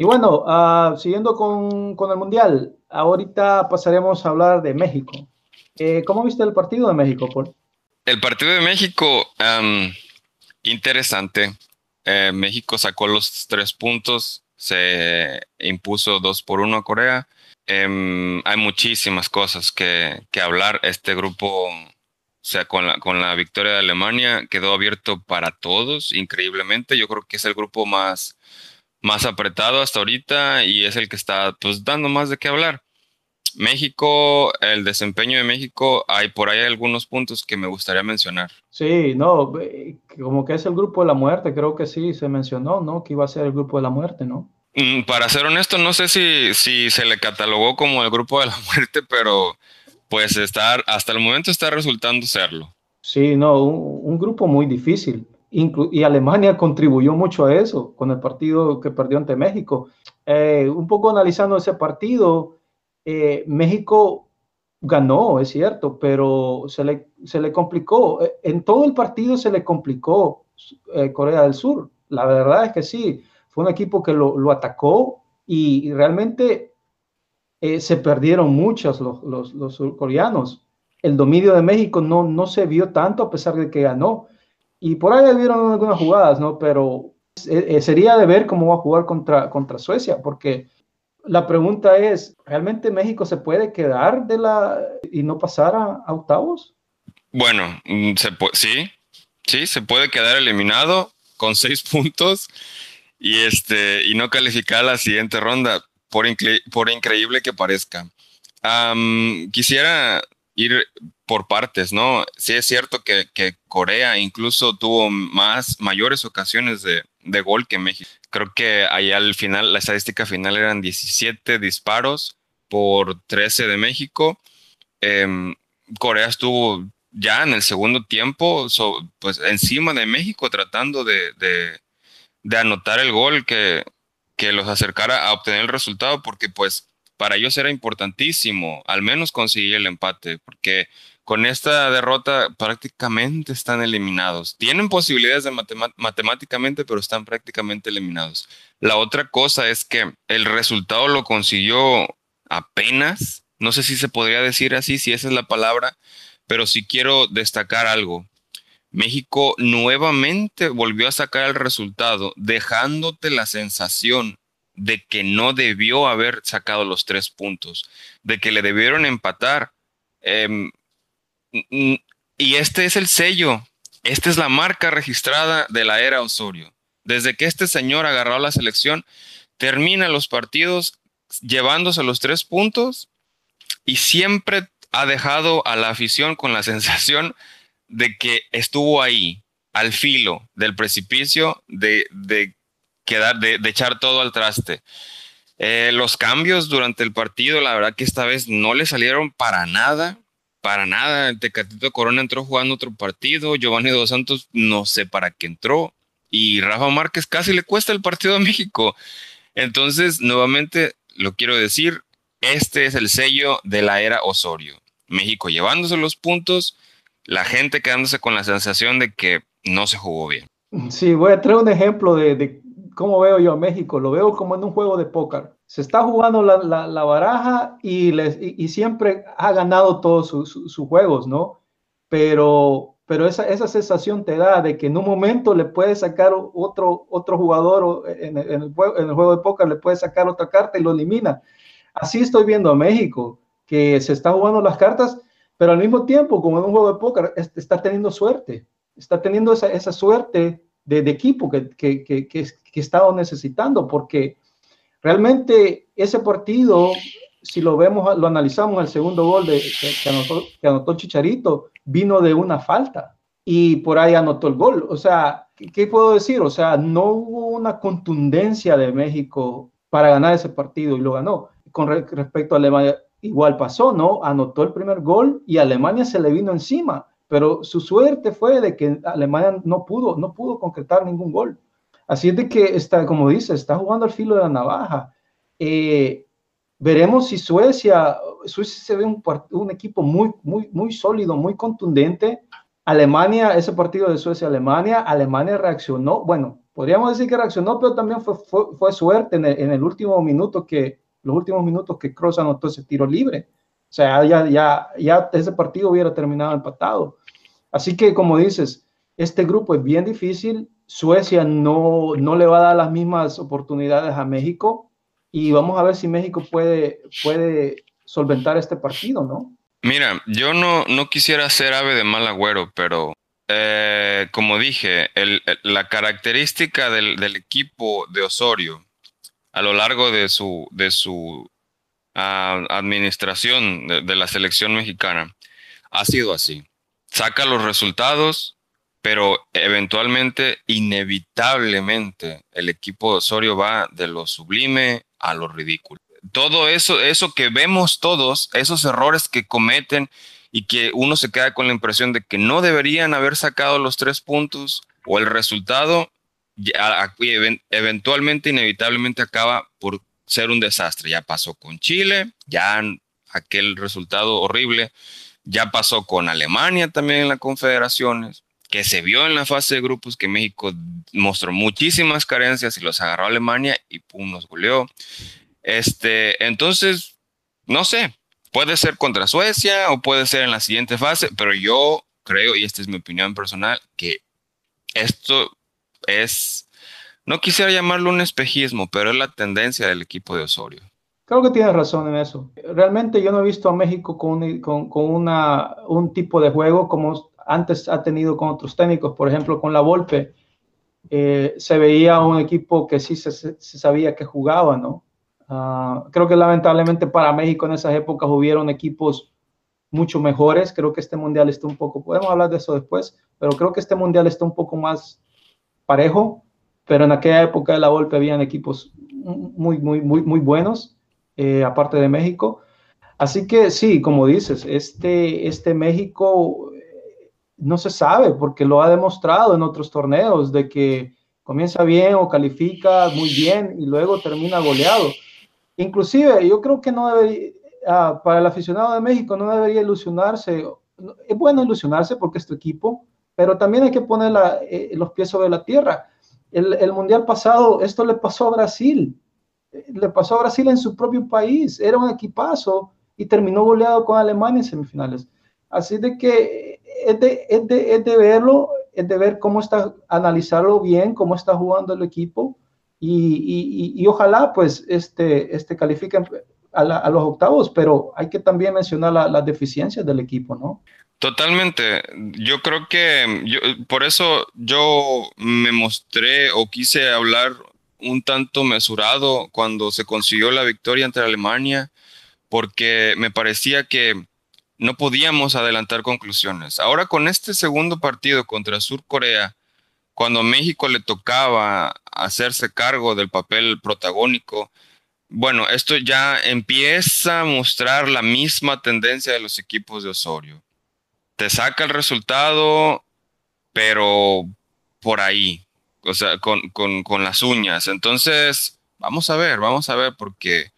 Y bueno, uh, siguiendo con, con, el Mundial, ahorita pasaremos a hablar de México. Eh, ¿Cómo viste el partido de México, Paul? El partido de México, um, interesante. Eh, México sacó los tres puntos, se impuso dos por uno a Corea. Um, hay muchísimas cosas que, que hablar. Este grupo o sea, con la, con la victoria de Alemania quedó abierto para todos, increíblemente. Yo creo que es el grupo más, más apretado hasta ahorita y es el que está pues dando más de qué hablar. México, el desempeño de México, hay por ahí algunos puntos que me gustaría mencionar. Sí, no, como que es el grupo de la muerte, creo que sí, se mencionó, ¿no? Que iba a ser el grupo de la muerte, ¿no? Mm, para ser honesto, no sé si, si se le catalogó como el grupo de la muerte, pero pues estar, hasta el momento está resultando serlo. Sí, no, un, grupo muy difícil. Y Alemania contribuyó mucho a eso con el partido que perdió ante México. Eh, un poco analizando ese partido, eh, México ganó, es cierto, pero se le, se le complicó. Eh, en todo el partido se le complicó Corea del Sur. La verdad es que sí, fue un equipo que lo, lo atacó y realmente eh, se perdieron muchos los, los, los, surcoreanos. El dominio de México no, no se vio tanto a pesar de que ganó. Y por ahí vieron algunas jugadas, ¿no? Pero eh, eh, sería de ver cómo va a jugar contra, contra Suecia, porque la pregunta es, ¿realmente México se puede quedar de la y no pasar a, octavos? Bueno, mm, se sí, sí, se puede quedar eliminado con seis puntos y este y no calificar a la siguiente ronda por, por increíble que parezca. quisiera ir por partes, ¿no? Sí es cierto que, Corea incluso tuvo más, mayores ocasiones de, gol que México. Creo que ahí al final, la estadística final eran 17 disparos por 13 de México. Em, Corea estuvo ya en el segundo tiempo, pues encima de México tratando de, anotar el gol que, que los acercara a obtener el resultado, porque pues para ellos era importantísimo al menos conseguir el empate, porque con esta derrota prácticamente están eliminados. Tienen posibilidades de matemáticamente, pero están prácticamente eliminados. La otra cosa es que el resultado lo consiguió apenas, no sé si se podría decir así, si esa es la palabra, pero sí quiero destacar algo. México nuevamente volvió a sacar el resultado, dejándote la sensación de que no debió haber sacado los tres puntos, de que le debieron empatar. Em, y este es el sello, esta es la marca registrada de la era Osorio. Desde que este señor agarró la selección, termina los partidos llevándose los tres puntos y siempre ha dejado a la afición con la sensación de que estuvo ahí, al filo del precipicio, de, quedar, de, echar todo al traste. Eh, los cambios durante el partido, la verdad que esta vez no le salieron para nada, para nada. Tecatito Corona entró jugando otro partido, Giovanni Dos Santos no sé para qué entró, y Rafa Márquez casi le cuesta el partido a México. Entonces, nuevamente lo quiero decir, este es el sello de la era Osorio. México llevándose los puntos, la gente quedándose con la sensación de que no se jugó bien. Sí, voy a traer un ejemplo de, cómo veo yo a México. Lo veo como en un juego de póker. Se está jugando la, baraja y, les, y, siempre ha ganado todos sus juegos, ¿no? Pero, pero esa, esa sensación te da de que en un momento le puedes sacar otro, otro jugador en, en, el, juego, en el juego de póker, le puedes sacar otra carta y lo elimina. Así estoy viendo a México, que se está jugando las cartas pero al mismo tiempo, como en un juego de póker, está teniendo suerte, está teniendo esa, esa suerte de, equipo que, que, que, que, estado necesitando, porque realmente ese partido, si lo vemos, lo analizamos, el segundo gol de, que, anotó, que Chicharito, vino de una falta y por ahí anotó el gol. O sea, ¿qué puedo decir? O sea, no hubo una contundencia de México para ganar ese partido y lo ganó. Con respecto a Alemania, igual pasó, ¿no? Anotó el primer gol y Alemania se le vino encima, pero su suerte fue de que Alemania no pudo, no pudo concretar ningún gol. Así es de que está, como dice, está jugando al filo de la navaja. Eh, veremos si Suecia, Suecia se ve un, equipo muy, muy, muy sólido, muy contundente. Alemania, ese partido de Suecia-Alemania, Alemania reaccionó, bueno, podríamos decir que reaccionó, pero también fue, fue, suerte en el, último minuto que, los últimos minutos que Cross anotó ese tiro libre. O sea, ya, ya, ya ese partido hubiera terminado empatado. Así que, como dices, este grupo es bien difícil. Suecia no, no le va a dar las mismas oportunidades a México y vamos a ver si México puede, puede solventar este partido, ¿no? Mira, yo no, no quisiera ser ave de mal agüero, pero eh, como dije, la característica del, equipo de Osorio a lo largo de su, de su ah, administración de, la selección mexicana ha sido así. Saca los resultados, pero eventualmente, inevitablemente, el equipo de Osorio va de lo sublime a lo ridículo. Todo eso, eso que vemos todos, esos errores que cometen y que uno se queda con la impresión de que no deberían haber sacado los tres puntos o el resultado eventualmente, inevitablemente acaba por ser un desastre. Ya pasó con Chile, ya aquel resultado horrible, ya pasó con Alemania también en las confederaciones, que se vio en la fase de grupos que México mostró muchísimas carencias y los agarró a Alemania y pum, nos goleó. Este, entonces, no sé, puede ser contra Suecia o puede ser en la siguiente fase, pero yo creo, y esta es mi opinión personal, que esto es, no quisiera llamarlo un espejismo, pero es la tendencia del equipo de Osorio. Creo que tienes razón en eso. Realmente yo no he visto a México con, con, con una, un tipo de juego como antes ha tenido con otros técnicos, por ejemplo, con la Volpe, eh, se veía un equipo que sí se, se, sabía que jugaba, ¿no? Uh, creo que lamentablemente para México en esas épocas hubieron equipos mucho mejores. Creo que este mundial está un poco, podemos hablar de eso después, pero creo que este mundial está un poco más parejo. Pero en aquella época de la Volpe habían equipos muy, muy, muy, muy buenos, eh, aparte de México. Así que sí, como dices, este, este México no se sabe porque lo ha demostrado en otros torneos de que comienza bien o califica muy bien y luego termina goleado. Inclusive yo creo que no debería, ah, para el aficionado de México no debería ilusionarse. Es bueno ilusionarse porque es tu equipo, pero también hay que poner eh, los pies sobre la tierra. El, el, mundial pasado, esto le pasó a Brasil. Le pasó a Brasil en su propio país. Era un equipazo y terminó goleado con Alemania en semifinales. Así de que es de, es, de, es de, verlo, es de ver cómo está, analizarlo bien, cómo está jugando el equipo y, y, y ojalá pues este, este califiquen a, a, los octavos, pero hay que también mencionar las deficiencias del equipo, ¿no? Totalmente. Yo creo que yo, por eso yo me mostré o quise hablar un tanto mesurado cuando se consiguió la victoria entre Alemania, porque me parecía que no podíamos adelantar conclusiones. Ahora con este segundo partido contra Sur Corea, cuando a México le tocaba hacerse cargo del papel protagónico, bueno, esto ya empieza a mostrar la misma tendencia de los equipos de Osorio. Te saca el resultado, pero por ahí, o sea, con, con, con las uñas. Entonces, vamos a ver, vamos a ver, porque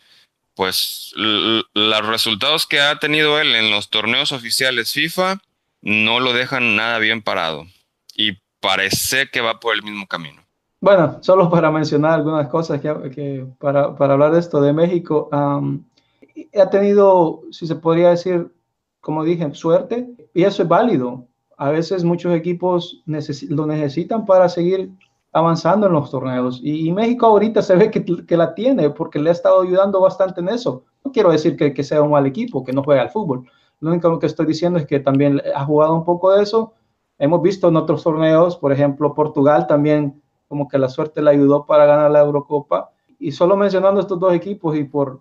pues los resultados que ha tenido él en los torneos oficiales FIFA no lo dejan nada bien parado y parece que va por el mismo camino. Bueno, solo para mencionar algunas cosas que, para, para, hablar de esto de México, ha tenido, si se podría decir, como dije, suerte y eso es válido. A veces muchos equipos lo necesitan para seguir avanzando en los torneos. Y, México ahorita se ve que, que, la tiene porque le ha estado ayudando bastante en eso. No quiero decir que, que, sea un mal equipo, que no juega al fútbol. Lo único que estoy diciendo es que también ha jugado un poco de eso. Hemos visto en otros torneos, por ejemplo, Portugal también como que la suerte le ayudó para ganar la Eurocopa. Y solo mencionando estos dos equipos y por,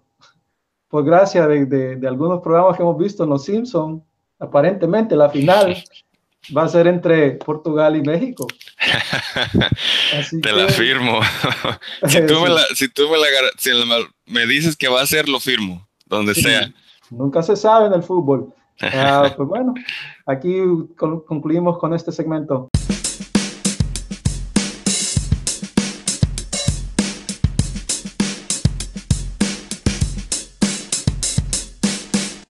por gracia de, de, de algunos programas que hemos visto en Los Simpsons, aparentemente la final va a ser entre Portugal y México. Te la firmo. si tú, me, la, si tú me, la, me, dices que va a ser, lo firmo, donde sea. Nunca se sabe en el fútbol. Ah, pues bueno, aquí concluimos con este segmento.